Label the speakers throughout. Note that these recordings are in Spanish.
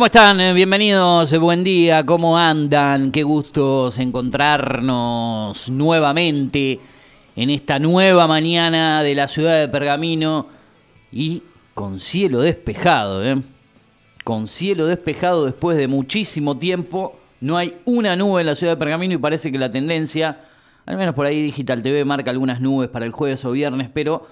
Speaker 1: ¿Cómo están? Eh, bienvenidos, eh, buen día, ¿cómo andan? Qué gustos encontrarnos nuevamente en esta nueva mañana de la ciudad de Pergamino y con cielo despejado, ¿eh? Con cielo despejado después de muchísimo tiempo, no hay una nube en la ciudad de Pergamino y parece que la tendencia, al menos por ahí Digital TV marca algunas nubes para el jueves o viernes, pero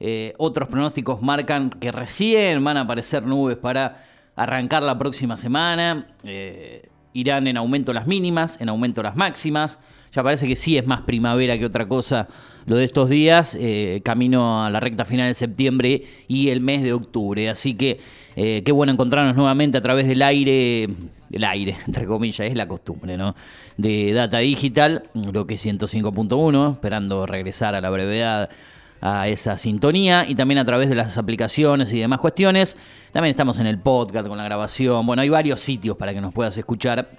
Speaker 1: eh, otros pronósticos marcan que recién van a aparecer nubes para arrancar la próxima semana. Eh, irán en aumento las mínimas, en aumento las máximas. Ya parece que sí es más primavera que otra cosa lo de estos días, eh, camino a la recta final de septiembre y el mes de octubre. Así que eh, qué bueno encontrarnos nuevamente a través del aire, el aire, entre comillas, es la costumbre, ¿no? De Data Digital, lo que es 105.1, esperando regresar a la brevedad a esa sintonía y también a través de las aplicaciones y demás cuestiones. También estamos en el podcast con la grabación. Bueno, hay varios sitios para que nos puedas escuchar.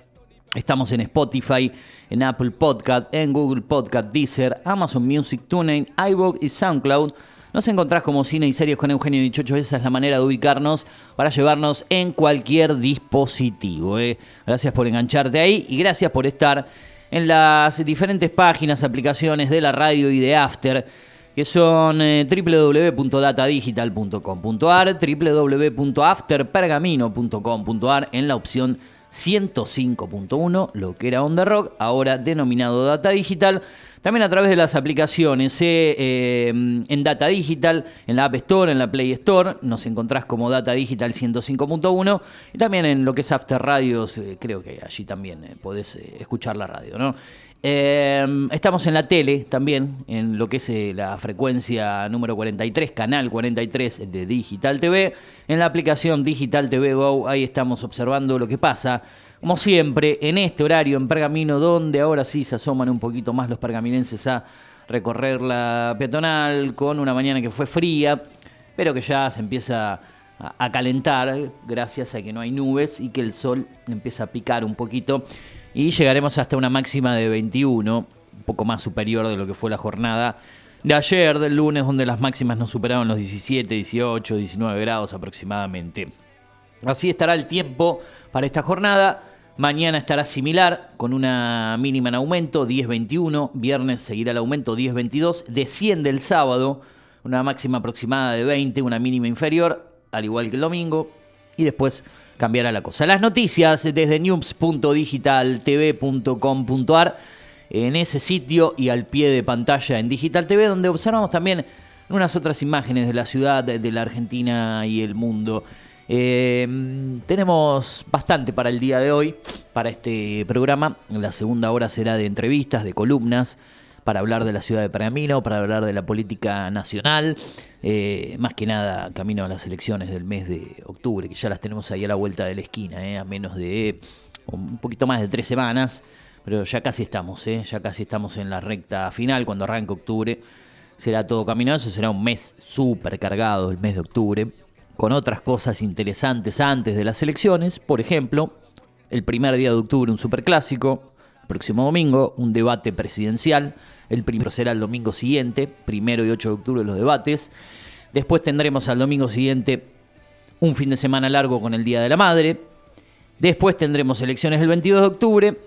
Speaker 1: Estamos en Spotify, en Apple Podcast, en Google Podcast, Deezer, Amazon Music, TuneIn, iVoox y SoundCloud. Nos encontrás como Cine y Series con Eugenio Dichocho. Esa es la manera de ubicarnos para llevarnos en cualquier dispositivo. ¿eh? Gracias por engancharte ahí y gracias por estar en las diferentes páginas, aplicaciones de la radio y de After que son eh, www.datadigital.com.ar, www.afterpergamino.com.ar en la opción 105.1, lo que era Onda Rock, ahora denominado Data Digital. También a través de las aplicaciones, eh, eh, en Data Digital, en la App Store, en la Play Store, nos encontrás como Data Digital 105.1 y también en lo que es After Radios, eh, creo que allí también podés escuchar la radio, ¿no? Estamos en la tele también, en lo que es la frecuencia número 43, canal 43 de Digital TV. En la aplicación Digital TV Go, ahí estamos observando lo que pasa como siempre, en este horario en Pergamino, donde ahora sí se asoman un poquito más los pergaminenses a recorrer la peatonal con una mañana que fue fría, pero que ya se empieza a, calentar gracias a que no hay nubes y que el sol empieza a picar un poquito y llegaremos hasta una máxima de 21, un poco más superior de lo que fue la jornada de ayer, del lunes, donde las máximas no superaron los 17, 18, 19 grados aproximadamente. Así estará el tiempo para esta jornada. Mañana estará similar, con una mínima en aumento, 10.21. Viernes seguirá el aumento, 10.22. Desciende el sábado, una máxima aproximada de 20, una mínima inferior, al igual que el domingo. Y después cambiará la cosa. Las noticias desde news.digitaltv.com.ar en ese sitio y al pie de pantalla en Digital TV, donde observamos también unas otras imágenes de la ciudad, de la Argentina y el mundo. Eh, tenemos bastante para el día de hoy, para este programa. La segunda hora será de entrevistas, de columnas, para hablar de la ciudad de Pergamino, para hablar de la política nacional, eh, más que nada camino a las elecciones del mes de octubre, que ya las tenemos ahí a la vuelta de la esquina, eh, a menos de un poquito más de tres semanas, pero ya casi estamos, ya casi estamos en la recta final, cuando arranque octubre. Será todo caminado, será un mes súper cargado el mes de octubre con otras cosas interesantes antes de las elecciones. Por ejemplo, el primer día de octubre un superclásico, próximo domingo un debate presidencial, el primero será el domingo siguiente, primero y 8 de octubre los debates. Después tendremos al domingo siguiente un fin de semana largo con el Día de la Madre. Después tendremos elecciones el 22 de octubre.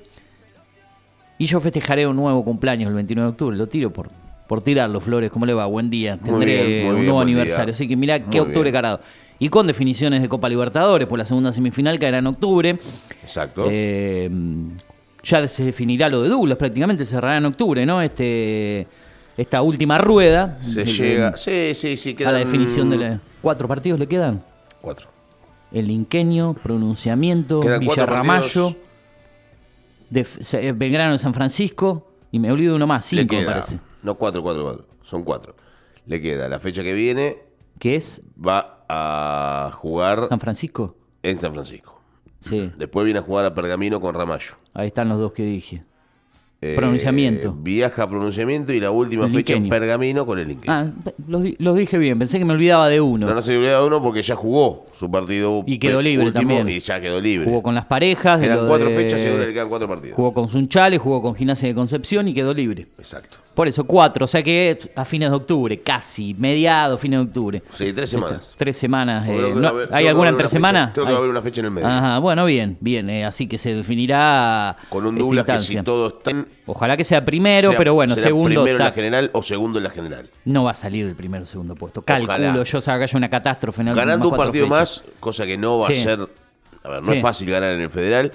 Speaker 1: Y yo festejaré un nuevo cumpleaños el 29 de octubre. Lo tiro por, por tirarlo, Flores. ¿Cómo le va? Buen día. Tendré un nuevo aniversario. Así que mirá qué octubre carado. Y con definiciones de Copa Libertadores, por la segunda semifinal caerá en octubre.
Speaker 2: Exacto.
Speaker 1: Eh, ya se definirá lo de Douglas, prácticamente cerrará en octubre, ¿no? Este, esta última rueda.
Speaker 2: Se llega. sí, sí, sí.
Speaker 1: Quedan... A la definición de la... ¿Cuatro partidos le quedan?
Speaker 2: Cuatro.
Speaker 1: El Inqueño, pronunciamiento, Villarramayo, de, eh, Belgrano de San Francisco, y me olvido uno más, cinco me parece.
Speaker 2: No, cuatro, cuatro, cuatro. Son cuatro. Le queda la fecha que viene.
Speaker 1: ¿Qué es?
Speaker 2: Va a jugar.
Speaker 1: ¿San Francisco?
Speaker 2: En San Francisco.
Speaker 1: Sí.
Speaker 2: Después viene a jugar a Pergamino con Ramallo.
Speaker 1: Ahí están los dos que dije. Eh, pronunciamiento.
Speaker 2: Viaja a pronunciamiento y la última fecha en Pergamino con el Inqueño.
Speaker 1: Ah, los, dije bien, pensé que me olvidaba de uno.
Speaker 2: No, no se olvidaba de uno porque ya jugó su partido.
Speaker 1: Y quedó libre también.
Speaker 2: Y ya quedó libre.
Speaker 1: Jugó con las parejas.
Speaker 2: Quedan cuatro fechas y le quedan cuatro partidos.
Speaker 1: Jugó con Sunchales, jugó con Gimnasia de Concepción y quedó libre.
Speaker 2: Exacto.
Speaker 1: Por eso, cuatro, o sea que a fines de octubre, casi, mediados, fines de octubre.
Speaker 2: Sí, tres semanas.
Speaker 1: tres semanas. Eh, ¿Hay alguna entre semanas?
Speaker 2: Creo que va a haber una fecha en el medio.
Speaker 1: Ajá, bueno, bien, bien. Eh, así que se definirá.
Speaker 2: Con un Douglas que si todos están.
Speaker 1: Ojalá que sea primero, pero bueno, segundo.
Speaker 2: Primero en la general o segundo en la general.
Speaker 1: No va a salir el primero o segundo puesto. Calculo yo, o sea, que haya una catástrofe en
Speaker 2: Ganando un partido más, cosa que no va a ser. A ver, no es fácil ganar en el federal,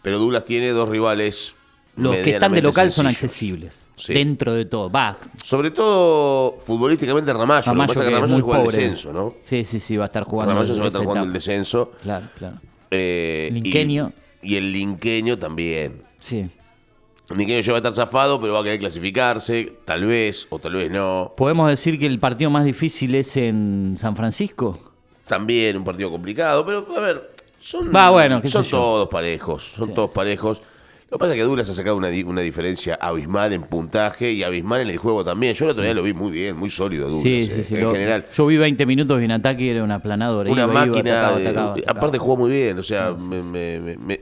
Speaker 2: pero Douglas tiene dos rivales
Speaker 1: los que están de local son accesibles. Dentro de todo. Va.
Speaker 2: Sobre todo futbolísticamente Ramallo. Ramallo, que, que Ramallo es juega el descenso, ¿no?
Speaker 1: Sí, sí, sí, va a estar jugando.
Speaker 2: Ramallo se va a estar jugando el descenso.
Speaker 1: Claro, claro.
Speaker 2: Eh,
Speaker 1: Linqueño.
Speaker 2: Y, el Linqueño también.
Speaker 1: Sí.
Speaker 2: El Linqueño ya va a estar zafado, pero va a querer clasificarse, tal vez, o tal vez no.
Speaker 1: ¿Podemos decir que el partido más difícil es en San Francisco?
Speaker 2: También un partido complicado, pero a ver, son,
Speaker 1: va, bueno,
Speaker 2: son todos parejos, son todos parejos. Lo que pasa es que Douglas ha sacado una, una, diferencia abismal en puntaje y abismal en el juego también. Yo el otro día lo vi muy bien, muy sólido Douglas. Sí, sí, eh, sí, en general.
Speaker 1: Yo vi 20 minutos en ataque y era una aplanadora.
Speaker 2: Una máquina. aparte jugó muy bien. O sea,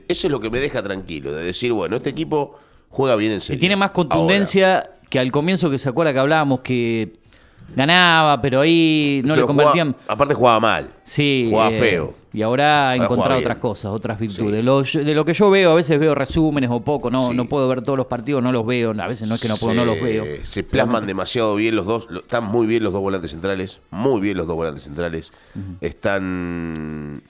Speaker 2: eso es lo que me deja tranquilo. De decir, bueno, este equipo juega bien en serio.
Speaker 1: Y tiene más contundencia que al comienzo que se acuerda que hablábamos que ganaba, pero ahí no le convertían.
Speaker 2: aparte jugaba mal.
Speaker 1: Sí.
Speaker 2: Jugaba eh, feo.
Speaker 1: Y ahora ha encontrado otras cosas, otras virtudes. de lo que yo veo, a veces veo resúmenes o poco, no, no puedo ver todos los partidos, no los veo. A veces no es que no puedo, no los veo.
Speaker 2: Se plasman demasiado bien los dos. Están muy bien los dos volantes centrales. Muy bien los dos volantes centrales. Están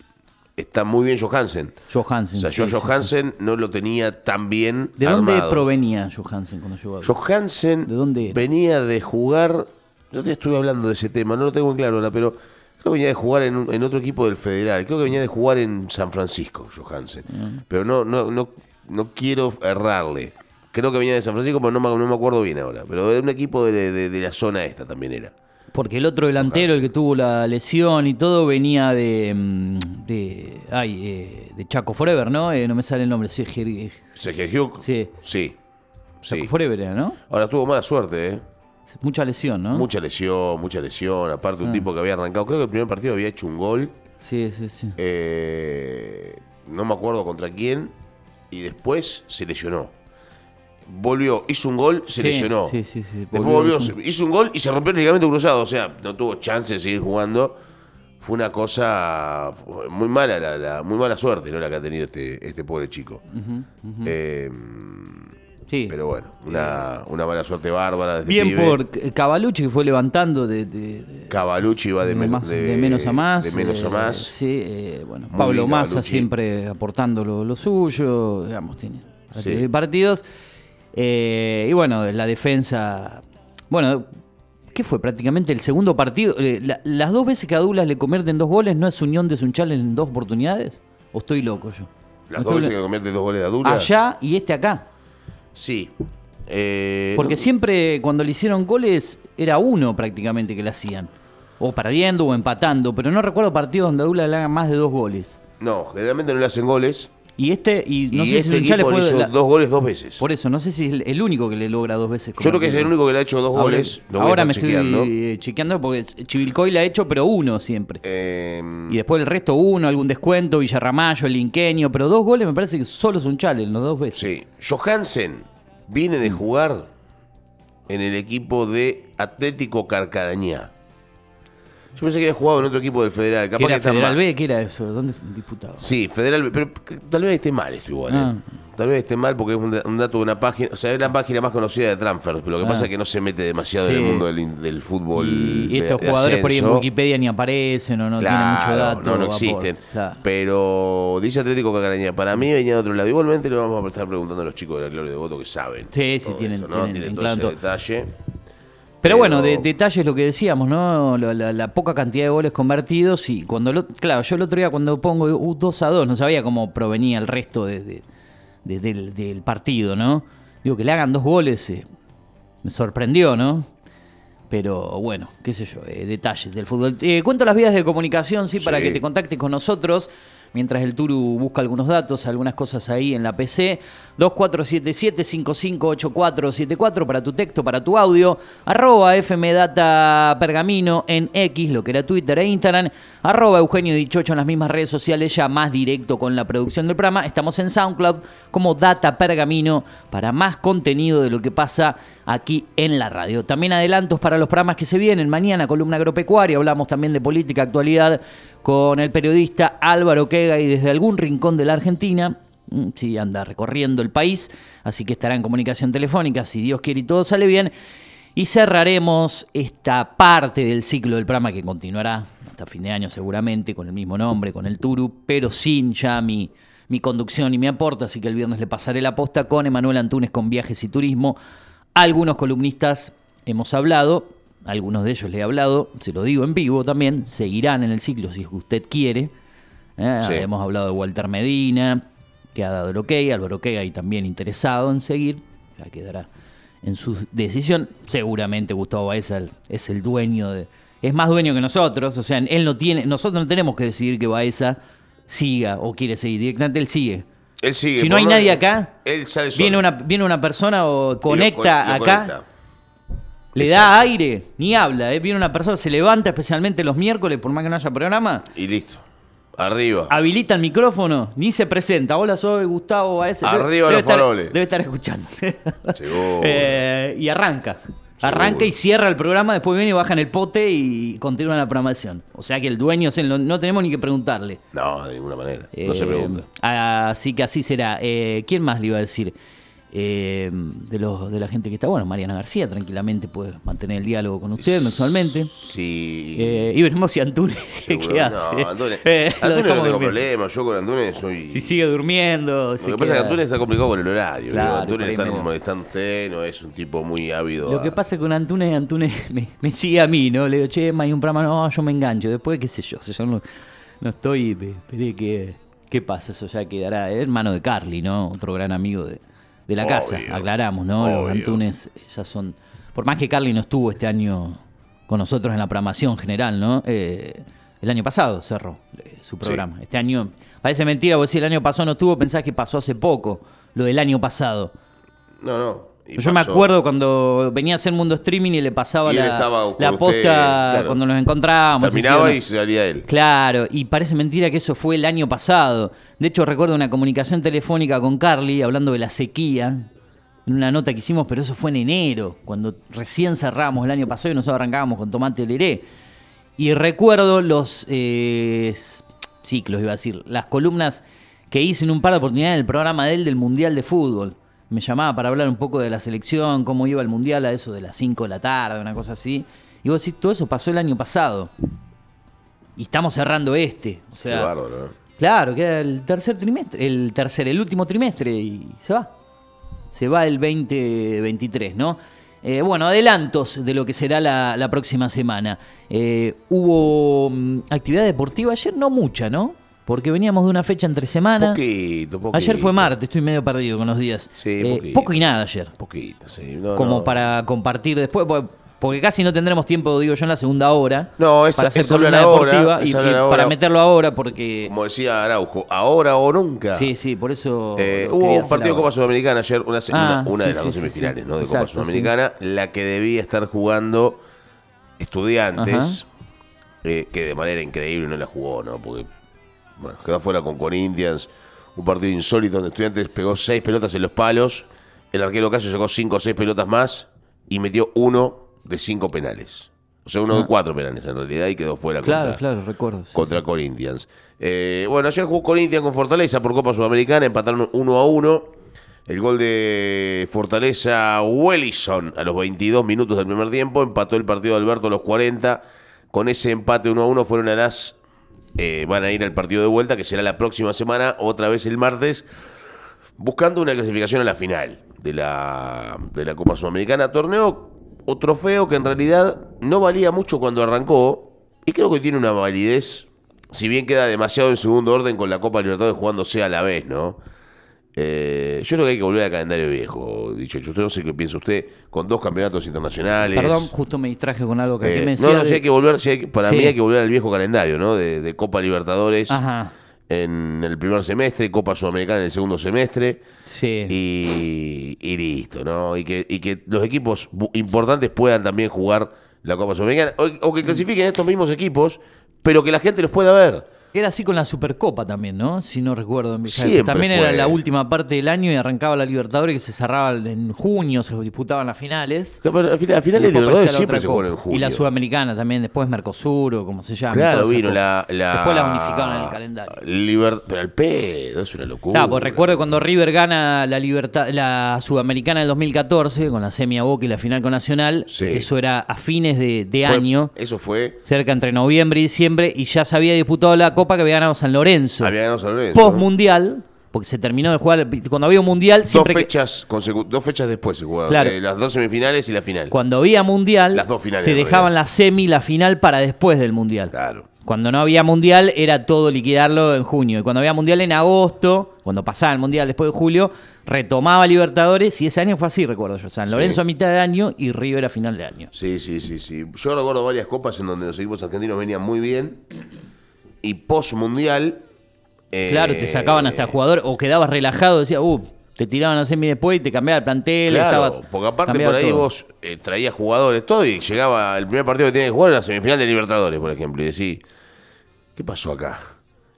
Speaker 2: está muy bien Johansen.
Speaker 1: Johansen.
Speaker 2: O sea, yo
Speaker 1: sí, sí,
Speaker 2: Johansen no lo tenía tan bien
Speaker 1: ¿De dónde provenía Johansen cuando llegó a
Speaker 2: Johansen
Speaker 1: ¿De dónde era?
Speaker 2: venía de jugar, yo te estuve hablando de ese tema, no lo tengo en claro ahora, pero creo que venía de jugar en, un- en otro equipo del Federal, creo que venía de jugar en San Francisco, Johansen. Pero no, no, no, no quiero errarle. Creo que venía de San Francisco, pero no me, no me acuerdo bien ahora. Pero de un equipo de, de- de la zona esta también era.
Speaker 1: Porque el otro delantero, el que tuvo la lesión y todo, venía de. mm, de ay, eh, de Chaco Forever, ¿no? Eh, no me sale el nombre.
Speaker 2: Sergio Hugh.
Speaker 1: Sí.
Speaker 2: Sí.
Speaker 1: Chaco
Speaker 2: sí.
Speaker 1: Forever ¿no?
Speaker 2: Ahora tuvo mala suerte, ¿eh?
Speaker 1: Mucha lesión, ¿no?
Speaker 2: Mucha lesión, mucha lesión. Aparte, un
Speaker 1: Ah.
Speaker 2: tipo que había arrancado, creo que el primer partido había hecho un gol.
Speaker 1: Sí, sí, sí.
Speaker 2: eh, no me acuerdo contra quién. Y después se lesionó. Volvió, hizo un gol, se
Speaker 1: Sí,
Speaker 2: lesionó.
Speaker 1: sí, sí, sí.
Speaker 2: Después
Speaker 1: Volvió,
Speaker 2: volvió,
Speaker 1: hizo
Speaker 2: un gol y se rompió el ligamento cruzado. O sea, no tuvo chance de seguir jugando. Fue una cosa muy mala, la, la- muy mala suerte, ¿no? La que ha tenido este, este pobre chico. Eh,
Speaker 1: Sí.
Speaker 2: pero bueno, una, una mala suerte bárbara. de este
Speaker 1: Bien
Speaker 2: pibe.
Speaker 1: por Cavalucci, que fue levantando de, de- de-
Speaker 2: Cavalucci va de,
Speaker 1: de
Speaker 2: men-
Speaker 1: más- de menos a más.
Speaker 2: De menos a
Speaker 1: eh,
Speaker 2: más.
Speaker 1: Sí, eh, bueno,
Speaker 2: Muy
Speaker 1: Pablo Massa
Speaker 2: Cavalucci.
Speaker 1: siempre aportando lo, lo suyo, digamos, tiene
Speaker 2: Sí.
Speaker 1: partidos. Eh, y bueno, la defensa. Bueno, ¿qué fue? Prácticamente el segundo partido. Eh, la- las dos veces que a Douglas le convierten dos goles, ¿no es Unión de Sunchal en dos oportunidades? ¿O estoy loco yo?
Speaker 2: Las
Speaker 1: No
Speaker 2: dos veces que convierte dos goles de Adulas.
Speaker 1: Allá y este acá.
Speaker 2: Sí. Eh,
Speaker 1: Porque
Speaker 2: no-
Speaker 1: siempre cuando le hicieron goles era uno prácticamente que le hacían. O perdiendo o empatando. Pero no recuerdo partidos donde a Douglas le hagan más de dos goles.
Speaker 2: No, generalmente no le hacen goles.
Speaker 1: Y este, y no
Speaker 2: y
Speaker 1: sé
Speaker 2: este
Speaker 1: si le
Speaker 2: equipo le
Speaker 1: fue.
Speaker 2: hizo
Speaker 1: la-
Speaker 2: dos goles dos veces.
Speaker 1: Por eso, no sé si es el- único que le logra dos veces.
Speaker 2: Yo creo que es el único que le ha hecho dos
Speaker 1: Ahora-
Speaker 2: goles. Lo
Speaker 1: Ahora me estoy
Speaker 2: chequeando.
Speaker 1: eh, chequeando porque Chivilcoy le ha hecho, pero uno siempre.
Speaker 2: Eh,
Speaker 1: Y después el resto uno, algún descuento, Villarramayo, el Inqueño, pero dos goles me parece que solo Sunchal en los dos veces.
Speaker 2: sí. Johansen viene
Speaker 1: Mm.
Speaker 2: de jugar en el equipo de Atlético Carcarañá. Yo pensé que había jugado en otro equipo del Federal.
Speaker 1: ¿Qué
Speaker 2: Capaz que
Speaker 1: era
Speaker 2: está
Speaker 1: Federal
Speaker 2: mal.
Speaker 1: B? ¿Qué era eso? ¿Dónde disputaba?
Speaker 2: Sí, Federal B, pero que- tal vez esté mal esto igual. ¿eh?
Speaker 1: Ah.
Speaker 2: Tal vez esté mal porque es un, da- un dato de una página. O sea, es la página más conocida de transfers. Pero lo que
Speaker 1: Ah.
Speaker 2: pasa es que no se mete demasiado en el mundo del, fútbol.
Speaker 1: Y estos
Speaker 2: de
Speaker 1: jugadores por ahí en. Wikipedia ni aparecen o no tienen mucho dato.
Speaker 2: no, no existen.
Speaker 1: Claro.
Speaker 2: Pero dice Atlético Cacaraña, para mí venía de otro lado. Igualmente le vamos a estar preguntando a los chicos de la Gloria de Voto que saben.
Speaker 1: Sí, sí, tienen-
Speaker 2: ¿no?
Speaker 1: tienen
Speaker 2: Tienen
Speaker 1: en
Speaker 2: todo ese detalle.
Speaker 1: Pero, bueno, de, detalles lo que decíamos, ¿no? La, la- la poca cantidad de goles convertidos y cuando lo, claro, yo el otro día cuando pongo uh, 2 a 2 no sabía cómo provenía el resto de- de- de- del, del partido, ¿no? Digo, que le hagan dos goles eh, me sorprendió, ¿no? Pero bueno, qué sé yo, eh, detalles del fútbol. Eh, cuento las vías de comunicación, sí, para que te contactes con nosotros. Mientras el Turu busca algunos datos, algunas cosas ahí en la PC. 2477-558474 para tu texto, para tu audio. Arroba FMData Pergamino en X, lo que era Twitter e Instagram. Arroba Eugenio Dichocho en las mismas redes sociales, ya más directo con la producción del programa. Estamos en SoundCloud como Data Pergamino para más contenido de lo que pasa aquí en la radio. También adelantos para los programas que se vienen. Mañana, columna agropecuaria. Hablamos también de política, actualidad con el periodista Álvaro Quega y desde algún rincón de la Argentina. mm, Sí, anda recorriendo el país, así que estará en comunicación telefónica, si Dios quiere y todo sale bien. Y cerraremos esta parte del ciclo del programa que continuará hasta fin de año seguramente, con el mismo nombre, con el Turu, pero sin ya mi, mi conducción y mi aporte, así que el viernes le pasaré la posta con Emanuel Antunes con viajes y turismo. Algunos columnistas hemos hablado, algunos de ellos le he hablado, se lo digo en vivo también, seguirán en el ciclo si usted quiere. Eh,
Speaker 2: Sí.
Speaker 1: Hemos hablado de Walter Medina, que ha dado el ok, Álvaro Quega y también interesado en seguir, ya quedará en su decisión. Seguramente Gustavo Baeza es el dueño de... Es más dueño que nosotros, o sea, él no tiene, nosotros no tenemos que decidir que Baeza siga o quiere seguir, directamente él sigue.
Speaker 2: Él sigue.
Speaker 1: Si no hay nadie acá,
Speaker 2: él sale solo.
Speaker 1: Viene una, viene una persona o
Speaker 2: lo
Speaker 1: conecta
Speaker 2: lo
Speaker 1: acá,
Speaker 2: conecta.
Speaker 1: Le
Speaker 2: Exacto.
Speaker 1: da aire, ni habla. ¿eh? Viene una persona, se levanta especialmente los miércoles, por más que no haya programa,
Speaker 2: Y listo. Arriba.
Speaker 1: habilita el micrófono, ni se presenta. Hola, soy Gustavo Baez.
Speaker 2: Arriba
Speaker 1: debe
Speaker 2: los
Speaker 1: estar-
Speaker 2: faroles.
Speaker 1: Debe estar escuchando. Eh, y arranca. Arranca y cierra el programa, después viene y baja en el pote y continúa la programación. O sea que el dueño no tenemos ni que preguntarle.
Speaker 2: No, de ninguna manera. No se
Speaker 1: Eh,
Speaker 2: pregunta.
Speaker 1: Así que así será. Eh, ¿Quién más le iba a decir? Eh, de, los, de la gente que está. Bueno, Mariana García tranquilamente puede mantener el diálogo con usted mensualmente.
Speaker 2: Sí.
Speaker 1: Eh, y veremos si Antunes qué hace.
Speaker 2: No, Antunes,
Speaker 1: Eh,
Speaker 2: Antunes no tengo
Speaker 1: durmiendo.
Speaker 2: problema. Yo con Antunes soy.
Speaker 1: Si sigue durmiendo.
Speaker 2: Lo que pasa es que Antunes está complicado con el horario.
Speaker 1: Claro,
Speaker 2: ¿no? Antunes está molestando a usted, no es un tipo muy ávido.
Speaker 1: Lo
Speaker 2: a-
Speaker 1: que pasa con Antunes, Antunes me, me sigue a mí, ¿no? Le digo, che, hay un programa, no, yo me engancho. Después, qué sé yo, si yo no, no estoy, pe- esperé que, ¿qué pasa? Eso ya quedará. Es hermano de Carly, ¿no? Otro gran amigo de, de la casa, aclaramos, ¿no? Los. Antunes ya son. Por más que Carly no estuvo este año con nosotros en la programación general, ¿no? Eh, el año pasado cerró eh, su programa. Este año, parece mentira, vos si el año pasado no estuvo, pensás que pasó hace poco, lo del año pasado.
Speaker 2: No, no.
Speaker 1: Yo me acuerdo cuando venía a hacer Mundo Streaming y le pasaba
Speaker 2: Y
Speaker 1: la, posta
Speaker 2: claro.
Speaker 1: cuando nos encontrábamos.
Speaker 2: Terminaba y salía él.
Speaker 1: Claro, y parece mentira que eso fue el año pasado. De hecho, recuerdo una comunicación telefónica con Carly hablando de la sequía, en una nota que hicimos, pero eso fue en enero, cuando recién cerramos el año pasado y nosotros arrancábamos con Tomate Leré. Y recuerdo los eh, ciclos, iba a decir, las columnas que hice en un par de oportunidades en el programa de él del Mundial de Fútbol. Me llamaba para hablar un poco de la selección, cómo iba el Mundial a eso de las 5 de la tarde, una cosa así. Y vos decís, todo eso pasó el año pasado. Y estamos cerrando este. O
Speaker 2: Qué
Speaker 1: sea,
Speaker 2: bárbaro, ¿no?
Speaker 1: Claro, queda el tercer trimestre, el tercer, el último trimestre y se va. Se va el 2023, ¿no? Eh, bueno, adelantos de lo que será la, la próxima semana. Eh, hubo mm, actividad deportiva ayer, no mucha, ¿no? Porque veníamos de una fecha entre semana.
Speaker 2: Poquito, poquito.
Speaker 1: Ayer fue martes, estoy medio perdido con los días.
Speaker 2: Sí,
Speaker 1: Eh,
Speaker 2: poquito.
Speaker 1: poco y nada ayer.
Speaker 2: Poquito, sí. No,
Speaker 1: como
Speaker 2: no.
Speaker 1: para compartir después, po- porque casi no tendremos tiempo, digo yo, en la segunda hora.
Speaker 2: No, es-
Speaker 1: para hacer
Speaker 2: es
Speaker 1: columna deportiva
Speaker 2: es
Speaker 1: y, para meterlo ahora porque...
Speaker 2: Como decía Araujo, ahora o nunca.
Speaker 1: Sí, sí, por eso.
Speaker 2: Eh, hubo un partido de. Copa Sudamericana ayer, una,
Speaker 1: Ah,
Speaker 2: una, una
Speaker 1: sí,
Speaker 2: de las
Speaker 1: sí,
Speaker 2: dos semifinales. ¿no? de
Speaker 1: Exacto,
Speaker 2: Copa Sudamericana, la que debía estar jugando estudiantes, eh, que de manera increíble no la jugó, ¿no? Porque, bueno, quedó fuera con Corinthians, un partido insólito donde estudiantes pegó seis pelotas en los palos, el arquero Casio sacó cinco o seis pelotas más y metió uno de cinco penales. O sea, uno de cuatro penales en realidad y quedó fuera
Speaker 1: Ah. Claro,
Speaker 2: contra,
Speaker 1: claro, recuerdo. sí.
Speaker 2: contra Corinthians. Eh, bueno, ayer jugó Corinthians con Fortaleza por Copa Sudamericana, empataron 1 a 1. El gol de Fortaleza, Wellison, a los 22 minutos del primer tiempo, empató el partido de Alberto a los 40. Con ese empate 1 a 1 fueron a las. Eh, van a ir al partido de vuelta, que será la próxima semana, otra vez el martes, buscando una clasificación a la final de la, de la Copa Sudamericana. Torneo o trofeo que en realidad no valía mucho cuando arrancó y creo que tiene una validez, si bien queda demasiado en segundo orden con la Copa Libertadores jugándose a la vez, ¿no? Eh, yo creo que hay que volver al calendario viejo, dicho. Usted no sé qué piensa usted, con dos campeonatos internacionales.
Speaker 1: Perdón, justo me distraje con algo que
Speaker 2: Eh,
Speaker 1: me
Speaker 2: no,
Speaker 1: decía
Speaker 2: no,
Speaker 1: de-
Speaker 2: hay que volver, sí hay que- para
Speaker 1: Sí.
Speaker 2: mí hay que volver al viejo calendario, ¿no? De, de Copa Libertadores
Speaker 1: Ajá,
Speaker 2: en el primer semestre, Copa Sudamericana en el segundo semestre
Speaker 1: sí.
Speaker 2: y, y listo, ¿no? Y que, y que los equipos importantes puedan también jugar la Copa Sudamericana o, o que clasifiquen estos mismos equipos, pero que la gente los pueda ver.
Speaker 1: Era así con la Supercopa también, ¿no? Si no recuerdo.
Speaker 2: Siempre
Speaker 1: también
Speaker 2: fue.
Speaker 1: era la última parte del año y arrancaba la Libertadores que se cerraba en junio, se disputaban las finales.
Speaker 2: Pero al final, al Libertadores siempre se juega en julio.
Speaker 1: Y la Sudamericana también, después Mercosur o como se llama.
Speaker 2: Claro, vino la, la-
Speaker 1: Después la unificaron en el calendario.
Speaker 2: Liber- pero al pedo, es una locura.
Speaker 1: Claro, pues recuerdo cuando River gana la libertad, la Sudamericana del 2014, con la semi a Boca y la final con Nacional.
Speaker 2: Sí.
Speaker 1: Eso era a fines de, de
Speaker 2: Fue-
Speaker 1: año,
Speaker 2: Eso fue.
Speaker 1: cerca entre noviembre y diciembre, y ya se había disputado la Copa que había ganado San Lorenzo.
Speaker 2: Había ganado San Lorenzo.
Speaker 1: Post mundial, porque se terminó de jugar, cuando había un mundial,
Speaker 2: Dos
Speaker 1: siempre que-
Speaker 2: fechas, consecu- dos fechas después se.
Speaker 1: Claro.
Speaker 2: eh, las dos semifinales y la final.
Speaker 1: cuando había mundial,
Speaker 2: Las dos finales,
Speaker 1: se dejaban la semi y la final para después del mundial.
Speaker 2: Claro.
Speaker 1: Cuando no había mundial era todo liquidarlo en junio. Y cuando había mundial en agosto, cuando pasaba el mundial después de julio, retomaba Libertadores. Y ese año fue así, recuerdo yo. San Lorenzo
Speaker 2: Sí.
Speaker 1: a mitad de año y River a final de año.
Speaker 2: Sí, sí, sí, sí. Yo recuerdo varias copas en donde los equipos argentinos venían muy bien. Y post mundial.
Speaker 1: Claro, te sacaban hasta el jugador o quedabas relajado, decía, uh, te tiraban a semi después y te cambiaba el plantel.
Speaker 2: Claro,
Speaker 1: estabas,
Speaker 2: porque aparte por ahí
Speaker 1: todo.
Speaker 2: vos eh, traías jugadores, todo, y llegaba el primer partido que tenías que jugar en la semifinal de Libertadores, por ejemplo, y decís, ¿qué pasó acá?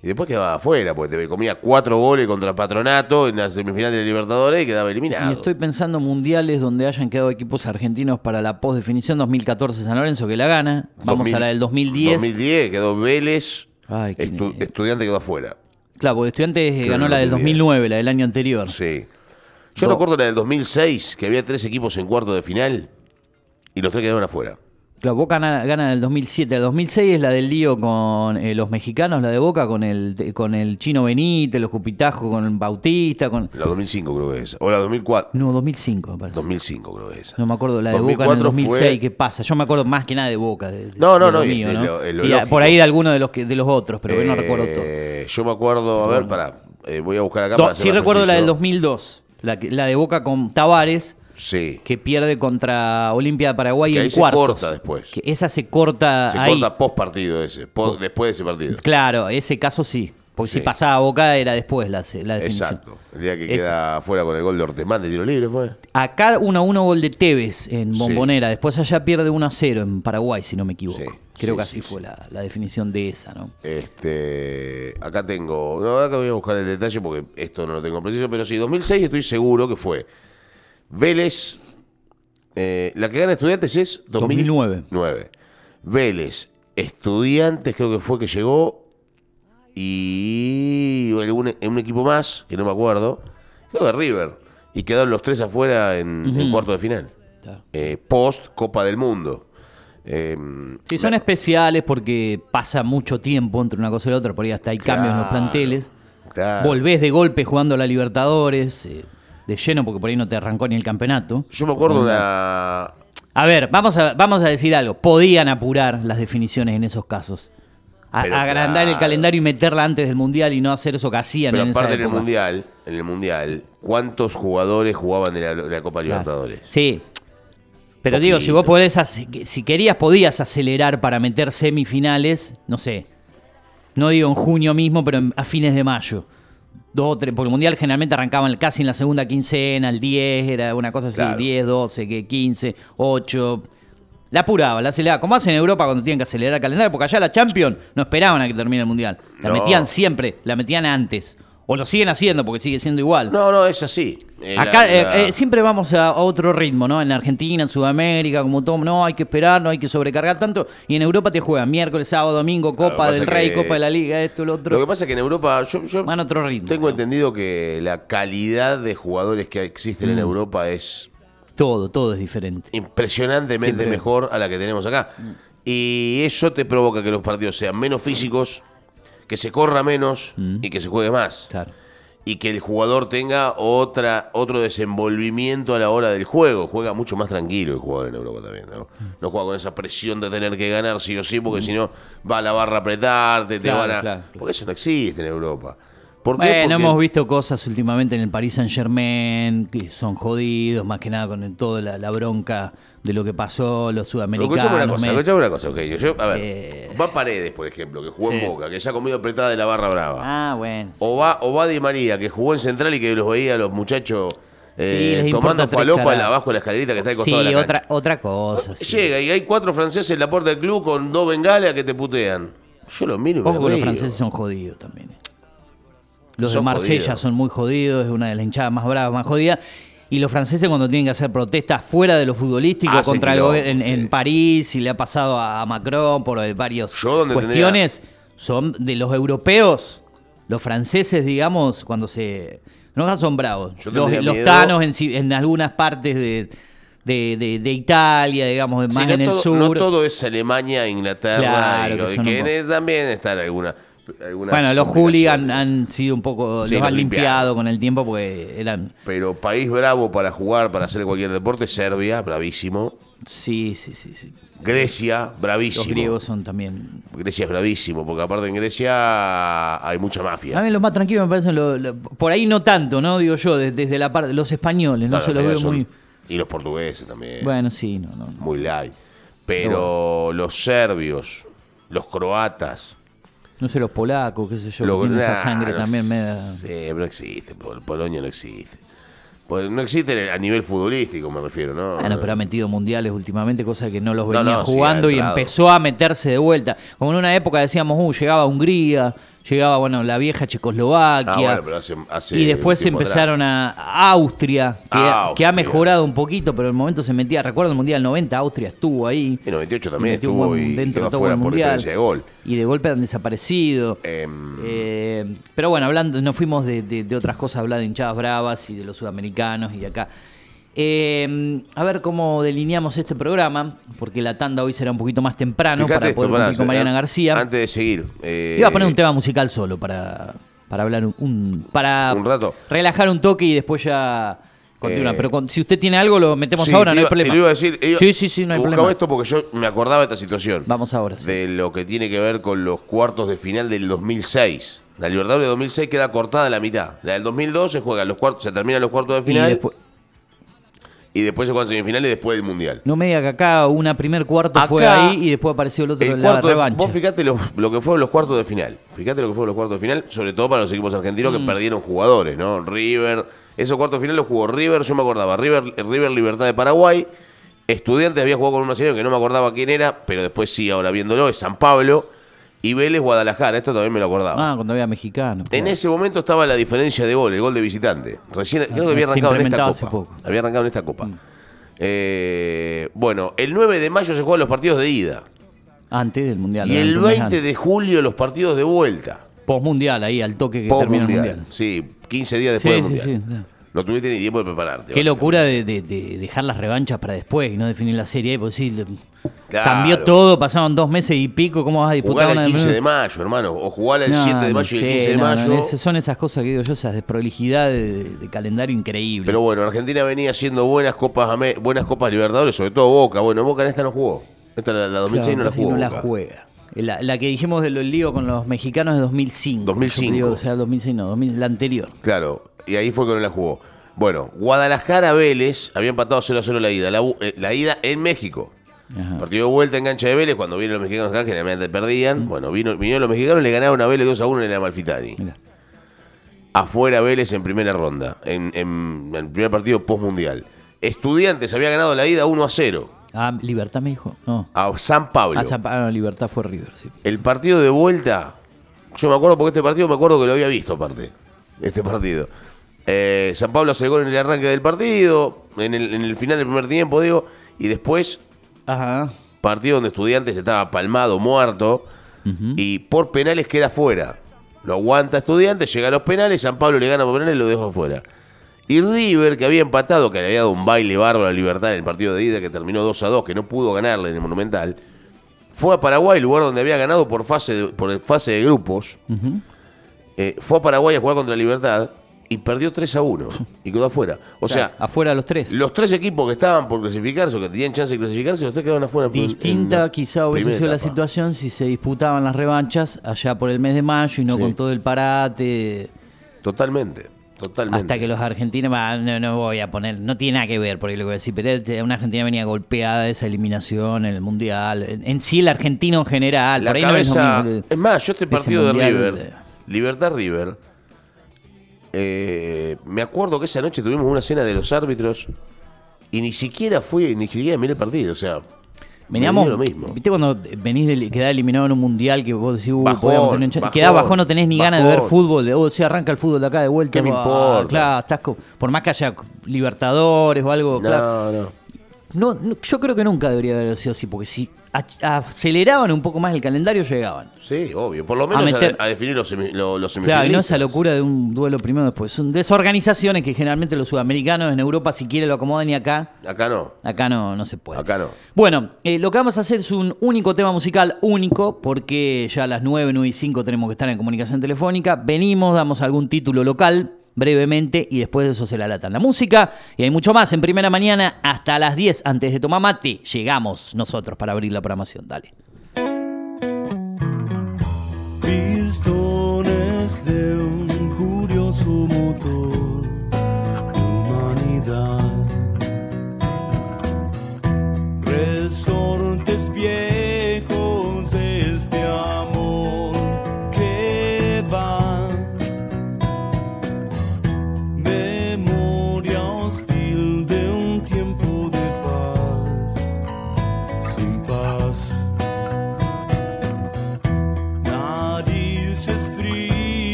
Speaker 2: Y después quedaba afuera, porque te comía cuatro goles contra Patronato en la semifinal de Libertadores y quedaba eliminado.
Speaker 1: Y estoy pensando mundiales donde hayan quedado equipos argentinos para la post-definición 2014 San Lorenzo que la gana. Vamos
Speaker 2: 2000,
Speaker 1: a la del 2010.
Speaker 2: 2010 quedó Vélez,
Speaker 1: Ay,
Speaker 2: estu-
Speaker 1: ne-
Speaker 2: estudiante quedó afuera.
Speaker 1: Claro, porque Estudiantes
Speaker 2: Creo
Speaker 1: ganó la del
Speaker 2: 2010.
Speaker 1: 2009, la del año anterior.
Speaker 2: Sí. Yo
Speaker 1: Do-
Speaker 2: recuerdo la del 2006, que había tres equipos en cuarto de final y los tres quedaron afuera.
Speaker 1: La Boca gana, gana en el 2007. El 2006 es la del lío con eh, los mexicanos, la de Boca, con el, con el Chino Benítez, los Cupitajos, con el Bautista, con...
Speaker 2: La 2005 creo que es. O la 2004.
Speaker 1: No, 2005 me parece.
Speaker 2: 2005 creo que es.
Speaker 1: No me acuerdo la de Boca en el
Speaker 2: 2004
Speaker 1: 2006,
Speaker 2: fue-
Speaker 1: ¿qué pasa? Yo me acuerdo más que nada de Boca. de- de-
Speaker 2: No, no,
Speaker 1: de
Speaker 2: no,
Speaker 1: mío, ¿no?
Speaker 2: lo- de lo
Speaker 1: Y a-
Speaker 2: lógico.
Speaker 1: por ahí de alguno de los que de los otros, pero no recuerdo todo.
Speaker 2: Eh, Yo me acuerdo, a ver, para, voy a buscar acá. Para
Speaker 1: sí recuerdo la del
Speaker 2: preciso.
Speaker 1: 2002, la, que- la de Boca con Tavares,
Speaker 2: Sí.
Speaker 1: que pierde contra Olimpia de Paraguay
Speaker 2: Que
Speaker 1: en
Speaker 2: ahí se
Speaker 1: cuartos.
Speaker 2: corta después.
Speaker 1: Que esa se corta
Speaker 2: Se
Speaker 1: ahí.
Speaker 2: corta post partido ese, después de ese partido.
Speaker 1: Claro, ese caso sí. Porque si pasaba a Boca era después la, la definición.
Speaker 2: Exacto. El día que queda fuera con el gol de Ortemán de tiro libre fue.
Speaker 1: Acá 1 a 1 gol de Tevez en Bombonera. Después allá pierde 1 a 0 en Paraguay, si no me equivoco.
Speaker 2: Sí,
Speaker 1: Creo que así
Speaker 2: sí,
Speaker 1: fue la, la definición de esa, ¿no?
Speaker 2: Este, acá tengo, no, acá voy a buscar el detalle porque esto no lo tengo preciso, pero sí, 2006 estoy seguro que fue Vélez, eh, la que gana Estudiantes es
Speaker 1: 2009.
Speaker 2: 2009. Vélez, Estudiantes creo que fue que llegó y algún, un equipo más, que no me acuerdo, creo que River, y quedaron los tres afuera en, en cuarto de final. Eh, post Copa del Mundo. Eh,
Speaker 1: Sí, son especiales porque pasa mucho tiempo entre una cosa y la otra, por ahí hasta hay cambios en los planteles.
Speaker 2: claro.
Speaker 1: Volvés de golpe jugando a la Libertadores, eh, de lleno porque por ahí no te arrancó ni el campeonato.
Speaker 2: Yo me acuerdo una,
Speaker 1: A ver, vamos a, vamos a decir algo. Podían apurar las definiciones en esos casos. A- agrandar el calendario y meterla antes del Mundial y no hacer eso que hacían
Speaker 2: Pero
Speaker 1: en esa
Speaker 2: aparte en el mundial, en el mundial, ¿cuántos jugadores jugaban de la, de la Copa
Speaker 1: Claro.
Speaker 2: Libertadores?
Speaker 1: Sí. Pero digo, si vos podés, si querías, podías acelerar para meter semifinales, no sé. No digo en junio mismo, pero a fines de mayo. Dos o tres, porque el mundial generalmente arrancaban casi en la segunda quincena, el 10, era una cosa así,
Speaker 2: Claro.
Speaker 1: 10, 12, que 15, 8. La apuraba, la aceleraba. Como hacen en Europa cuando tienen que acelerar el calendario, porque allá la Champions no esperaban a que termine el mundial. La
Speaker 2: No.
Speaker 1: metían siempre, la metían antes. O lo siguen haciendo porque sigue siendo igual.
Speaker 2: No, no, es así. Eh,
Speaker 1: Acá eh,
Speaker 2: la-
Speaker 1: eh, siempre vamos a, a otro ritmo, ¿no? En Argentina, en Sudamérica, como todo, no hay que esperar, no hay que sobrecargar tanto. Y en Europa te juegan miércoles, sábado, domingo, Copa del Rey,
Speaker 2: que-
Speaker 1: Copa de la Liga, esto, lo otro.
Speaker 2: Lo que pasa es que en Europa, yo, yo
Speaker 1: Van a otro ritmo.
Speaker 2: tengo entendido que la calidad de jugadores que existen
Speaker 1: Mm.
Speaker 2: en Europa es
Speaker 1: Todo, todo es diferente.
Speaker 2: impresionantemente
Speaker 1: Siempre.
Speaker 2: mejor a la que tenemos acá. Y eso te provoca que los partidos sean menos físicos, que se corra menos y que se juegue más.
Speaker 1: Mm. Claro.
Speaker 2: y que el jugador tenga otra otro desenvolvimiento a la hora del juego. Juega mucho más tranquilo el jugador en Europa también, ¿no? No juega con esa presión de tener que ganar sí o sí, porque si no va a la barra a apretarte, te van a...
Speaker 1: claro.
Speaker 2: Porque eso no existe en Europa. ¿Por qué?
Speaker 1: Bueno,
Speaker 2: Porque-
Speaker 1: hemos visto cosas últimamente en el Paris Saint Germain que son jodidos, más que nada con el- toda la, la bronca de lo que pasó, los sudamericanos.
Speaker 2: escuchame una cosa,
Speaker 1: me-
Speaker 2: escuchame una cosa, ok. Yo, a ver,
Speaker 1: Eh.
Speaker 2: va Paredes, por ejemplo, que jugó en
Speaker 1: Sí.
Speaker 2: Boca, que ya ha comido apretada de la barra brava.
Speaker 1: Ah, bueno.
Speaker 2: O va, o va Di María, que jugó en Central y que los veía a los muchachos eh,
Speaker 1: importa
Speaker 2: tomando falopa abajo de la escalerita que está al
Speaker 1: Sí,
Speaker 2: costado de la
Speaker 1: otra, otra cosa. sí.
Speaker 2: Llega y hay cuatro franceses en la puerta del club con dos bengalas que te putean. Yo los miro y me
Speaker 1: Ojo que los franceses son jodidos también. eh. Los de Marsella
Speaker 2: jodidos.
Speaker 1: son muy jodidos, es una de las hinchadas más bravas, más jodidas. Y los franceses cuando tienen que hacer protestas fuera de lo futbolístico
Speaker 2: Hacen
Speaker 1: contra el en, en. París y le ha pasado a Macron por eh, varias cuestiones, son de los europeos, los franceses, digamos, cuando se... No son bravos. Los, los tanos en, en algunas partes de, de, de- de Italia, digamos,
Speaker 2: Sí,
Speaker 1: más
Speaker 2: no
Speaker 1: en el sur.
Speaker 2: no todo es Alemania, Inglaterra,
Speaker 1: Claro,
Speaker 2: y,
Speaker 1: que
Speaker 2: que también están algunas.
Speaker 1: Bueno, los hooligans han sido un poco,
Speaker 2: Sí,
Speaker 1: los
Speaker 2: los
Speaker 1: han limpiado con el tiempo porque eran,
Speaker 2: Pero país bravo para jugar, para hacer cualquier deporte, Serbia, bravísimo.
Speaker 1: sí, sí, sí, sí.
Speaker 2: Grecia,
Speaker 1: Los
Speaker 2: bravísimo.
Speaker 1: griegos son también.
Speaker 2: Grecia es bravísimo, porque aparte en Grecia hay mucha
Speaker 1: A
Speaker 2: mafia.
Speaker 1: mí los más tranquilos me parecen, lo- lo- por ahí no tanto, ¿no? Digo yo, de- desde la parte, los españoles, no, se los veo
Speaker 2: son-
Speaker 1: muy.
Speaker 2: Y los portugueses también.
Speaker 1: Bueno, sí, no, no.
Speaker 2: Muy light. Pero los serbios, los croatas,
Speaker 1: No sé, los polacos, qué sé yo, que tienen esa sangre
Speaker 2: no
Speaker 1: también media.
Speaker 2: pero no existe. Pol- Polonia no existe. Pol- No existe a nivel futbolístico, me refiero, ¿no?
Speaker 1: Bueno, pero ha metido mundiales últimamente, cosa que no los venía
Speaker 2: no, sí,
Speaker 1: jugando y empezó a meterse de vuelta. Como en una época decíamos, uh, llegaba Hungría, llegaba, bueno, la vieja Checoslovaquia.
Speaker 2: Ah, bueno, pero hace- hace
Speaker 1: y después empezaron a, a Austria, que, que ha mejorado un poquito, pero en el momento se metía, recuerdo el Mundial 90, Austria estuvo ahí.
Speaker 2: En 98 también estuvo y
Speaker 1: dentro de todo el mundial.
Speaker 2: de gol.
Speaker 1: Y de golpe han desaparecido.
Speaker 2: Em,
Speaker 1: Eh, pero bueno, hablando, nos fuimos de, de- de otras cosas, hablar de hinchadas bravas y de los sudamericanos y de acá. Eh, a ver cómo delineamos este programa, porque la tanda hoy será un poquito más temprano
Speaker 2: fíjate
Speaker 1: para
Speaker 2: esto,
Speaker 1: poder cumplir con Mariana
Speaker 2: an-
Speaker 1: García.
Speaker 2: Antes de seguir. eh,
Speaker 1: Iba a poner un tema musical solo para, para hablar un, un- para
Speaker 2: Un rato.
Speaker 1: relajar un toque y después ya continuar.
Speaker 2: Eh,
Speaker 1: Pero con- si usted tiene algo lo metemos
Speaker 2: sí,
Speaker 1: ahora, no hay problema.
Speaker 2: Te lo iba a decir. iba-
Speaker 1: sí, sí, sí, no hay problema.
Speaker 2: esto porque yo me acordaba de esta situación.
Speaker 1: Vamos ahora. sí.
Speaker 2: de lo que tiene que ver con los cuartos de final del 2006. La Libertadores de 2006 queda cortada en la mitad. La del 2002 se juegan los cuartos, se terminan los cuartos de final y
Speaker 1: después-
Speaker 2: después, se juegan semifinales después del mundial.
Speaker 1: no me diga que acá una primer cuarto fue ahí y después apareció el otro
Speaker 2: El
Speaker 1: en la
Speaker 2: cuarto de-
Speaker 1: revancha.
Speaker 2: vos fíjate lo, lo que fueron los cuartos de final. Fíjate lo que fueron los cuartos de final, sobre todo para los equipos argentinos
Speaker 1: Mm.
Speaker 2: que perdieron jugadores, ¿no? River, esos cuartos de final los jugó River, yo me acordaba, River, River Libertad de Paraguay. Estudiantes había jugado con un brasileño que no me acordaba quién era, pero después sí, ahora viéndolo, es San Pablo. Y Vélez Guadalajara, esto también me lo acordaba.
Speaker 1: Ah, cuando había mexicano.
Speaker 2: En ese momento estaba la diferencia de gol, el gol de visitante. Recién, creo que había arrancado en esta copa.
Speaker 1: poco.
Speaker 2: Había arrancado en esta copa. Eh, bueno, el 9 de mayo se juegan los partidos de ida.
Speaker 1: Antes del mundial.
Speaker 2: Y el
Speaker 1: durante un mes
Speaker 2: 20
Speaker 1: antes.
Speaker 2: de julio los partidos de vuelta.
Speaker 1: Postmundial, ahí al toque que termina el
Speaker 2: mundial. Sí, 15 días después
Speaker 1: Sí,
Speaker 2: del
Speaker 1: sí,
Speaker 2: mundial.
Speaker 1: sí.
Speaker 2: No tuviste ni tiempo de prepararte.
Speaker 1: Qué locura de, de- de dejar las revanchas para después y no definir la serie. Porque sí,
Speaker 2: Claro.
Speaker 1: cambió todo, pasaron dos meses y pico. ¿Cómo vas a disputar
Speaker 2: Jugar el 15
Speaker 1: de
Speaker 2: de mayo, hermano. O jugar el
Speaker 1: No,
Speaker 2: 7 de
Speaker 1: no
Speaker 2: mayo y el
Speaker 1: sé,
Speaker 2: 15 de
Speaker 1: no,
Speaker 2: mayo.
Speaker 1: son esas cosas que digo yo, esas desprolijidad de, de calendario increíble.
Speaker 2: Pero bueno, Argentina venía haciendo buenas copas buenas copas Libertadores, sobre todo Boca. Bueno, Boca en esta no jugó. Esta la, la 2006
Speaker 1: Claro,
Speaker 2: no la jugó.
Speaker 1: no la juega. La, la que dijimos del lío con los mexicanos de 2005.
Speaker 2: 2005.
Speaker 1: Yo digo, o sea, 2006 no, 2000, la anterior.
Speaker 2: Claro, y ahí fue que no la jugó. Bueno, Guadalajara Vélez había empatado 0 a 0 la ida. La, eh, la ida en México.
Speaker 1: Ajá.
Speaker 2: Partido de vuelta en cancha de Vélez, cuando vienen los mexicanos acá, generalmente perdían. Bueno, vino, vinieron los mexicanos y le ganaron a Vélez 2 a 1 en el Amalfitani. Afuera Vélez en primera ronda, en, en el primer partido postmundial. Estudiantes había ganado la ida 1 a 0
Speaker 1: Ah, Libertad me dijo. No.
Speaker 2: a San Pablo.
Speaker 1: Ah, San Pa- ah, no, Libertad fue River, sí.
Speaker 2: El partido de vuelta, yo me acuerdo porque este partido me acuerdo que lo había visto aparte. Este partido. Eh, San Pablo hace el gol en el arranque del partido, en el, en el final del primer tiempo, digo, y después
Speaker 1: Ajá.
Speaker 2: partido donde Estudiantes estaba palmado, muerto, y por penales queda fuera. Lo aguanta Estudiantes, llega a los penales, San Pablo le gana por penales y lo deja afuera. Y River, que había empatado, que le había dado un baile bárbaro a Libertad en el partido de ida, que terminó 2 a 2, que no pudo ganarle en el Monumental, fue a Paraguay, lugar donde había ganado por fase de, por fase de grupos. Eh, fue a Paraguay a jugar contra Libertad y perdió 3 a 1 y quedó afuera. O sea,
Speaker 1: afuera los tres.
Speaker 2: los tres equipos que estaban por clasificarse o que tenían chance de clasificarse, los tres quedaron afuera.
Speaker 1: Distinta
Speaker 2: en
Speaker 1: quizá hubiese sido la situación si se disputaban las revanchas allá por el mes de mayo y no
Speaker 2: Sí.
Speaker 1: con todo el parate.
Speaker 2: Totalmente, totalmente.
Speaker 1: Hasta que los argentinos, no, no voy a poner, no tiene nada que ver por ahí lo que voy a decir, pero este, una Argentina venía golpeada de esa eliminación en el Mundial. En, en sí el argentino en general,
Speaker 2: La
Speaker 1: por ahí no es
Speaker 2: cabeza. Es, más, yo este partido de River. Libertad River, eh, me acuerdo que esa noche tuvimos una cena de los árbitros y ni siquiera fui, ni siquiera miré el partido. O sea,
Speaker 1: Veníamos,
Speaker 2: me lo mismo.
Speaker 1: ¿viste cuando venís de quedar eliminado en un mundial que vos decís, uh,
Speaker 2: Bajón,
Speaker 1: podíamos tener un quedás bajón, no tenés ni ganas de ver fútbol, de, oh, si arranca el fútbol de acá de vuelta.
Speaker 2: ¿Qué me
Speaker 1: bah,
Speaker 2: importa?
Speaker 1: Claro, estás por más que haya Libertadores o algo, claro.
Speaker 2: no, no.
Speaker 1: No, yo creo que nunca debería haber sido así, porque si aceleraban un poco más el calendario, llegaban.
Speaker 2: Sí, obvio. Por lo menos a,
Speaker 1: meter-
Speaker 2: a definir los, semi- lo- los
Speaker 1: Claro, y no esa locura de un duelo primero después. Son desorganizaciones que generalmente los sudamericanos en Europa, si quieren, lo acomodan y acá,
Speaker 2: Acá no.
Speaker 1: acá no, no se puede.
Speaker 2: Acá no.
Speaker 1: Bueno, eh, lo que vamos a hacer es un único tema musical, único, porque ya a las 9, 9 y 5 tenemos que estar en comunicación telefónica. Venimos, damos algún título local brevemente y después de eso se la latan la música. Y hay mucho más en primera mañana hasta las 10 antes de tomar mate. Llegamos nosotros para abrir la programación. Dale.
Speaker 3: Pistones de un curioso motor humanidad.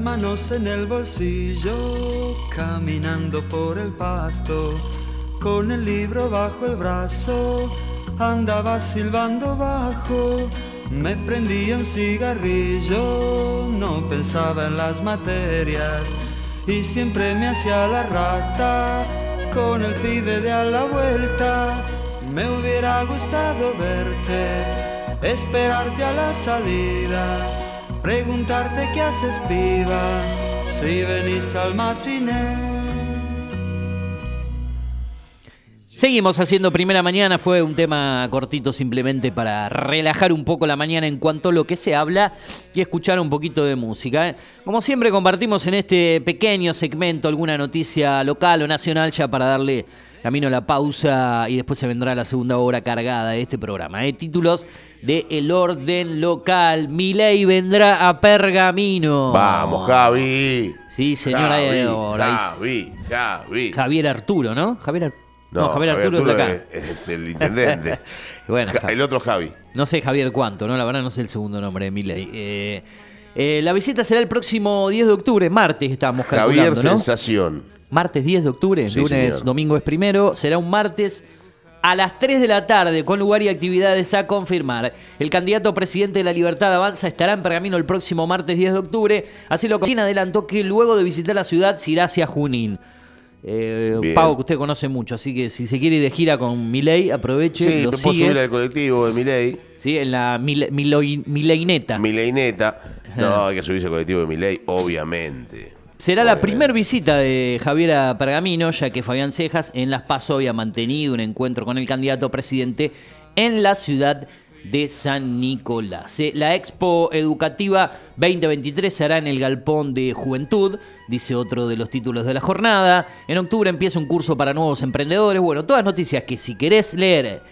Speaker 4: Manos en el bolsillo, caminando por el pasto, con el libro bajo el brazo, andaba silbando bajo, me prendía un cigarrillo, no pensaba en las materias y siempre me hacía la rata con el pibe de a la vuelta. Me hubiera gustado verte, esperarte a la salida. Preguntarte qué haces piba si venís al matiné.
Speaker 1: Seguimos haciendo primera mañana, fue un tema cortito simplemente para relajar un poco la mañana en cuanto a lo que se habla y escuchar un poquito de música. ¿eh? Como siempre compartimos en este pequeño segmento alguna noticia local o nacional ya para darle camino a la pausa y después se vendrá la segunda hora cargada de este programa. ¿eh? Títulos de El Orden Local. Milei vendrá a Pergamino.
Speaker 2: Vamos, Javi.
Speaker 1: Sí, señora.
Speaker 2: Javi,
Speaker 1: eh,
Speaker 2: Javi, Javi.
Speaker 1: Javier Arturo, ¿no? Javier Ar- No, Javier Arturo es de acá.
Speaker 2: es, el intendente.
Speaker 1: Bueno, Javi.
Speaker 2: el otro Javi.
Speaker 1: No sé Javier cuánto, ¿no? La verdad no sé el segundo nombre de Milei. Eh, eh, la visita será el próximo 10 de octubre, martes estamos calculando,
Speaker 2: Javier
Speaker 1: ¿no?
Speaker 2: Sensación.
Speaker 1: Martes 10 de octubre,
Speaker 2: Sí,
Speaker 1: lunes,
Speaker 2: señor.
Speaker 1: domingo es primero, será un martes a las 3 de la tarde, con lugar y actividades a confirmar. El candidato a presidente de la Libertad Avanza estará en Pergamino el próximo martes 10 de octubre, así lo quien adelantó que luego de visitar la ciudad se irá hacia Junín. Eh,
Speaker 2: Bien.
Speaker 1: pago que usted conoce mucho, así que si se quiere ir de gira con Milei, aproveche,
Speaker 2: Sí,
Speaker 1: lo
Speaker 2: puedo
Speaker 1: sigue,
Speaker 2: subir al colectivo de Milei.
Speaker 1: ¿sí? en la Mileineta.
Speaker 2: Mileineta. No, hay que subirse al colectivo de Milei, obviamente.
Speaker 1: Será la primera visita de Javier a Pergamino, ya que Fabián Cejas en Las Paso había mantenido un encuentro con el candidato a presidente en la ciudad de San Nicolás. Eh, La Expo Educativa 2023 se hará en el Galpón de Juventud, dice otro de los títulos de la jornada. En octubre empieza un curso para nuevos emprendedores. Bueno, todas noticias que si querés leer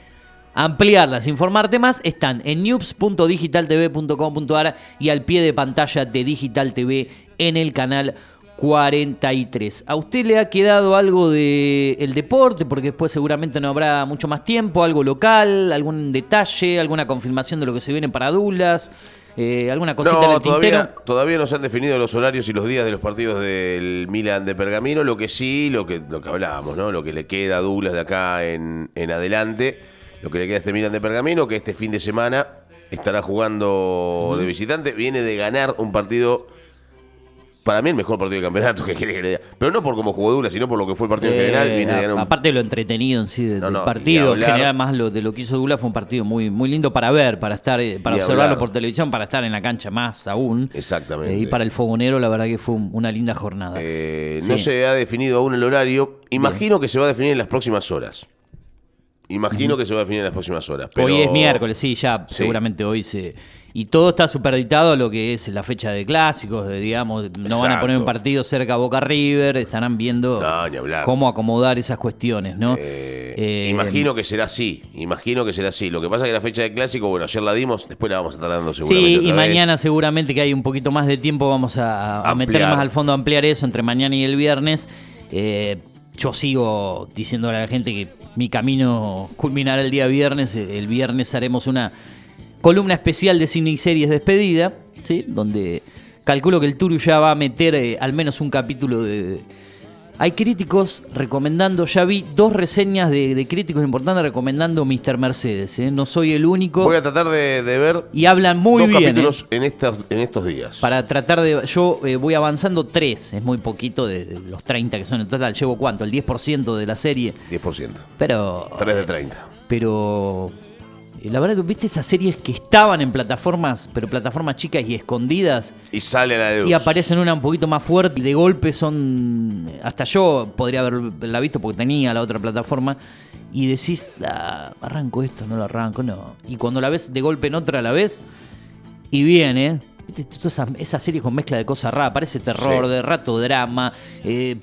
Speaker 1: ampliarlas, informarte más, están en news.digitaltv.com.ar y al pie de pantalla de Digital TV en el canal 43. ¿A usted le ha quedado algo de el deporte? Porque después seguramente no habrá mucho más tiempo, algo local, algún detalle, alguna confirmación de lo que se viene para Dulas, eh, alguna cosita en
Speaker 2: No,
Speaker 1: tintero.
Speaker 2: todavía, todavía no se han definido los horarios y los días de los partidos del Milan de Pergamino. Lo que sí, lo que, lo que hablábamos, ¿no? Lo que le queda a Douglas de acá en, en adelante, lo que le queda a este Milan de Pergamino, que este fin de semana estará jugando de visitante. Viene de ganar un partido, para mí el mejor partido de campeonato que quiere que le diga. Pero no por cómo jugó Douglas, sino por lo que fue el partido en
Speaker 1: Eh,
Speaker 2: general. Viene de
Speaker 1: a-
Speaker 2: ganar un
Speaker 1: Aparte de lo entretenido en sí de-
Speaker 2: No,
Speaker 1: del
Speaker 2: no,
Speaker 1: partido, en general más lo de lo que hizo Dula fue un partido muy, muy lindo para ver, para estar, eh, para
Speaker 2: Ni
Speaker 1: observarlo
Speaker 2: hablar.
Speaker 1: por televisión, para estar en la cancha más aún.
Speaker 2: Exactamente.
Speaker 1: Eh, y para el fogonero la verdad que fue un- una linda jornada.
Speaker 2: Eh,
Speaker 1: Sí.
Speaker 2: No se ha definido aún el horario. Imagino que se va a definir en las próximas horas. Imagino que se va a definir en las próximas horas. pero-
Speaker 1: Hoy es miércoles, sí, ya
Speaker 2: Sí.
Speaker 1: seguramente hoy se... Y todo está superditado a lo que es la fecha de clásicos, de, digamos, no van a poner un partido cerca a Boca River, estarán viendo
Speaker 2: No,
Speaker 1: cómo acomodar esas cuestiones, ¿no?
Speaker 2: Eh,
Speaker 1: Eh,
Speaker 2: imagino que será así, imagino que será así. Lo que pasa es que la fecha de clásico, bueno, ayer la dimos, después la vamos a estar dando seguramente.
Speaker 1: Sí,
Speaker 2: otra
Speaker 1: y
Speaker 2: vez.
Speaker 1: mañana seguramente que hay un poquito más de tiempo, vamos a, meter más al fondo, a ampliar eso entre mañana y el viernes. Eh, yo sigo diciéndole a la gente que mi camino culminará el día viernes. El viernes haremos una columna especial de cine y series despedida, ¿sí? donde calculo que el Turu ya va a meter eh, al menos un capítulo de... Hay críticos recomendando, ya vi dos reseñas de, de críticos importantes recomendando Mr. Mercedes, ¿eh? no soy el único.
Speaker 2: Voy a tratar de, de ver
Speaker 1: Y hablan muy
Speaker 2: dos
Speaker 1: bien. ¿eh?
Speaker 2: capítulos en, estas, en estos días.
Speaker 1: Para tratar de. Yo eh, voy avanzando tres, es muy poquito de, de los 30 que son en total. Llevo cuánto? El 10% de la serie.
Speaker 2: 10%.
Speaker 1: Pero.
Speaker 2: 3 de 30.
Speaker 1: Pero. Eh, La verdad que viste esas series que estaban en plataformas, pero plataformas chicas y escondidas,
Speaker 2: Y sale a la luz.
Speaker 1: y aparecen una un poquito más fuerte y de golpe son. Hasta yo podría haberla visto porque tenía la otra plataforma. Y decís, "Ah, arranco esto, no lo arranco, no. Y cuando la ves de golpe en otra, la ves y viene. ¿Viste? Todas esas, esas series con mezcla de cosas raras. Parece terror,
Speaker 2: Sí.
Speaker 1: de rato drama, eh,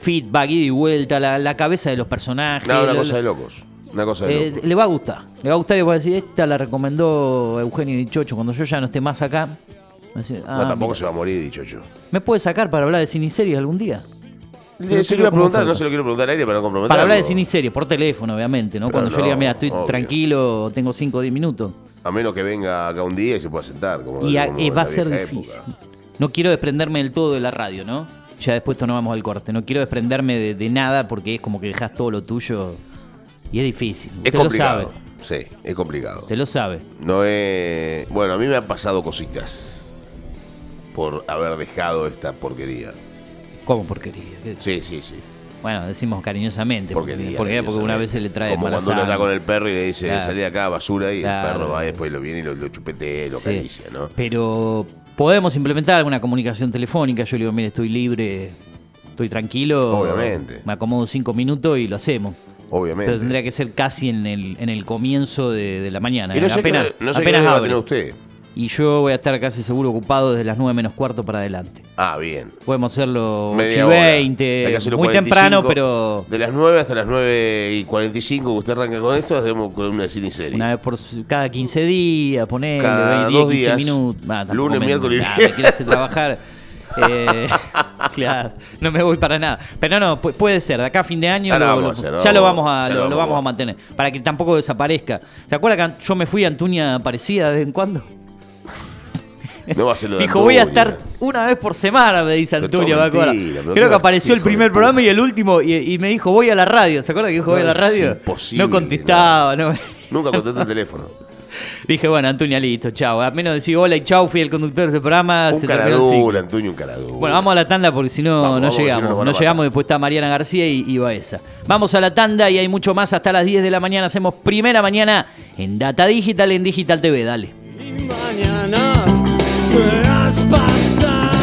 Speaker 1: feedback, ida y vuelta, la, la cabeza de los personajes.
Speaker 2: No, una
Speaker 1: la-
Speaker 2: cosa de locos. Una cosa de
Speaker 1: eh, le va a gustar. Le va a gustar y va a decir, esta la recomendó Eugenio Dichocho. Cuando yo ya no esté más acá.
Speaker 2: no,
Speaker 1: "Ah,
Speaker 2: tampoco
Speaker 1: mira,
Speaker 2: se va a morir, dicho yo.
Speaker 1: ¿Me puede sacar para hablar de cine algún día?
Speaker 2: Le, se lo preguntar, no se lo quiero preguntar al aire para no comprometerlo.
Speaker 1: Para hablar de cine y series, por teléfono, obviamente, ¿no? Cuando yo le diga, mira, estoy
Speaker 2: obvio.
Speaker 1: tranquilo, tengo 5 o 10 minutos.
Speaker 2: A menos que venga acá un día y se pueda sentar. Como,
Speaker 1: Y a-
Speaker 2: como
Speaker 1: eh, va a ser difícil.
Speaker 2: época.
Speaker 1: No quiero desprenderme del todo de la radio, ¿no? Ya después esto no vamos al corte. No quiero desprenderme de, de nada porque es como que dejas todo lo tuyo y es difícil.
Speaker 2: Es
Speaker 1: Usted lo
Speaker 2: complicado.
Speaker 1: sabe.
Speaker 2: Sí, es complicado.
Speaker 1: Usted lo sabe.
Speaker 2: No es. Bueno, a mí me han pasado cositas por haber dejado esta porquería.
Speaker 1: ¿Cómo porquería? ¿Qué-
Speaker 2: Sí, sí, sí.
Speaker 1: Bueno, decimos cariñosamente. Porque,
Speaker 2: Porquería.
Speaker 1: porque, porque una vez se le trae
Speaker 2: Como cuando uno está con el perro y le dice,
Speaker 1: Claro.
Speaker 2: salí de acá, basura, y
Speaker 1: Claro.
Speaker 2: el perro va y después lo viene y lo, lo chupetea, lo
Speaker 1: Sí.
Speaker 2: acaricia, ¿no?
Speaker 1: Pero podemos implementar alguna comunicación telefónica. Yo le digo, mire, estoy libre, estoy tranquilo.
Speaker 2: Obviamente.
Speaker 1: Me acomodo cinco minutos y lo hacemos.
Speaker 2: Obviamente.
Speaker 1: Pero tendría que ser casi en el, en el comienzo de, de la mañana.
Speaker 2: y no sé
Speaker 1: apenas
Speaker 2: qué, no sé qué
Speaker 1: apenas
Speaker 2: hora va a tener usted.
Speaker 1: Y yo voy a estar casi seguro ocupado desde las 9 menos cuarto para adelante.
Speaker 2: Ah, bien.
Speaker 1: Podemos hacerlo 8
Speaker 2: Media
Speaker 1: y
Speaker 2: hora.
Speaker 1: 20,
Speaker 2: Hay que hacerlo
Speaker 1: muy
Speaker 2: 45.
Speaker 1: temprano, pero
Speaker 2: De las 9 hasta las 9 y 45 que usted arranca con esto, hacemos con una cine serie.
Speaker 1: una vez por cada 15 días, ponerle
Speaker 2: Cada
Speaker 1: 10,
Speaker 2: dos
Speaker 1: 15
Speaker 2: días.
Speaker 1: minutos. Ah,
Speaker 2: Lunes, miércoles y viernes.
Speaker 1: me quiere hacer trabajar. Eh, claro, no me voy para nada. Pero no, pu- puede ser, de acá a fin de año
Speaker 2: no,
Speaker 1: lo- lo-
Speaker 2: no,
Speaker 1: ya lo vamos a, lo,
Speaker 2: lo vamos
Speaker 1: mantener. Para que tampoco desaparezca. ¿Se acuerda que yo me fui a Antuña Aparecida de vez en cuando?
Speaker 2: No va a ser lo de
Speaker 1: Dijo, voy a estar una vez por semana, me dice
Speaker 2: Pero
Speaker 1: Antonio,
Speaker 2: todo
Speaker 1: me acuerdo.
Speaker 2: mentira, pero
Speaker 1: Creo
Speaker 2: qué
Speaker 1: que apareció el
Speaker 2: hijo de
Speaker 1: primer
Speaker 2: puta.
Speaker 1: programa y el último, y, y me dijo, voy a la radio. ¿Se acuerda que dijo, voy a la
Speaker 2: No, es
Speaker 1: radio?
Speaker 2: imposible,
Speaker 1: no contestaba, no.
Speaker 2: Nunca contesté el teléfono.
Speaker 1: Dije, bueno, Antonio, listo, chao. A menos de decir hola y chao, fui el conductor de este programa.
Speaker 2: Un
Speaker 1: se
Speaker 2: caradura, Antonio, un caradura.
Speaker 1: Bueno, vamos a la tanda porque si no,
Speaker 2: Vamos,
Speaker 1: no
Speaker 2: no
Speaker 1: llegamos. No,
Speaker 2: matar.
Speaker 1: llegamos, después está Mariana García y, y Baeza. Vamos a la tanda y hay mucho más hasta las 10 de la mañana. Hacemos primera mañana en Data Digital, en Digital TV. Dale.
Speaker 3: Y mañana serás pasado.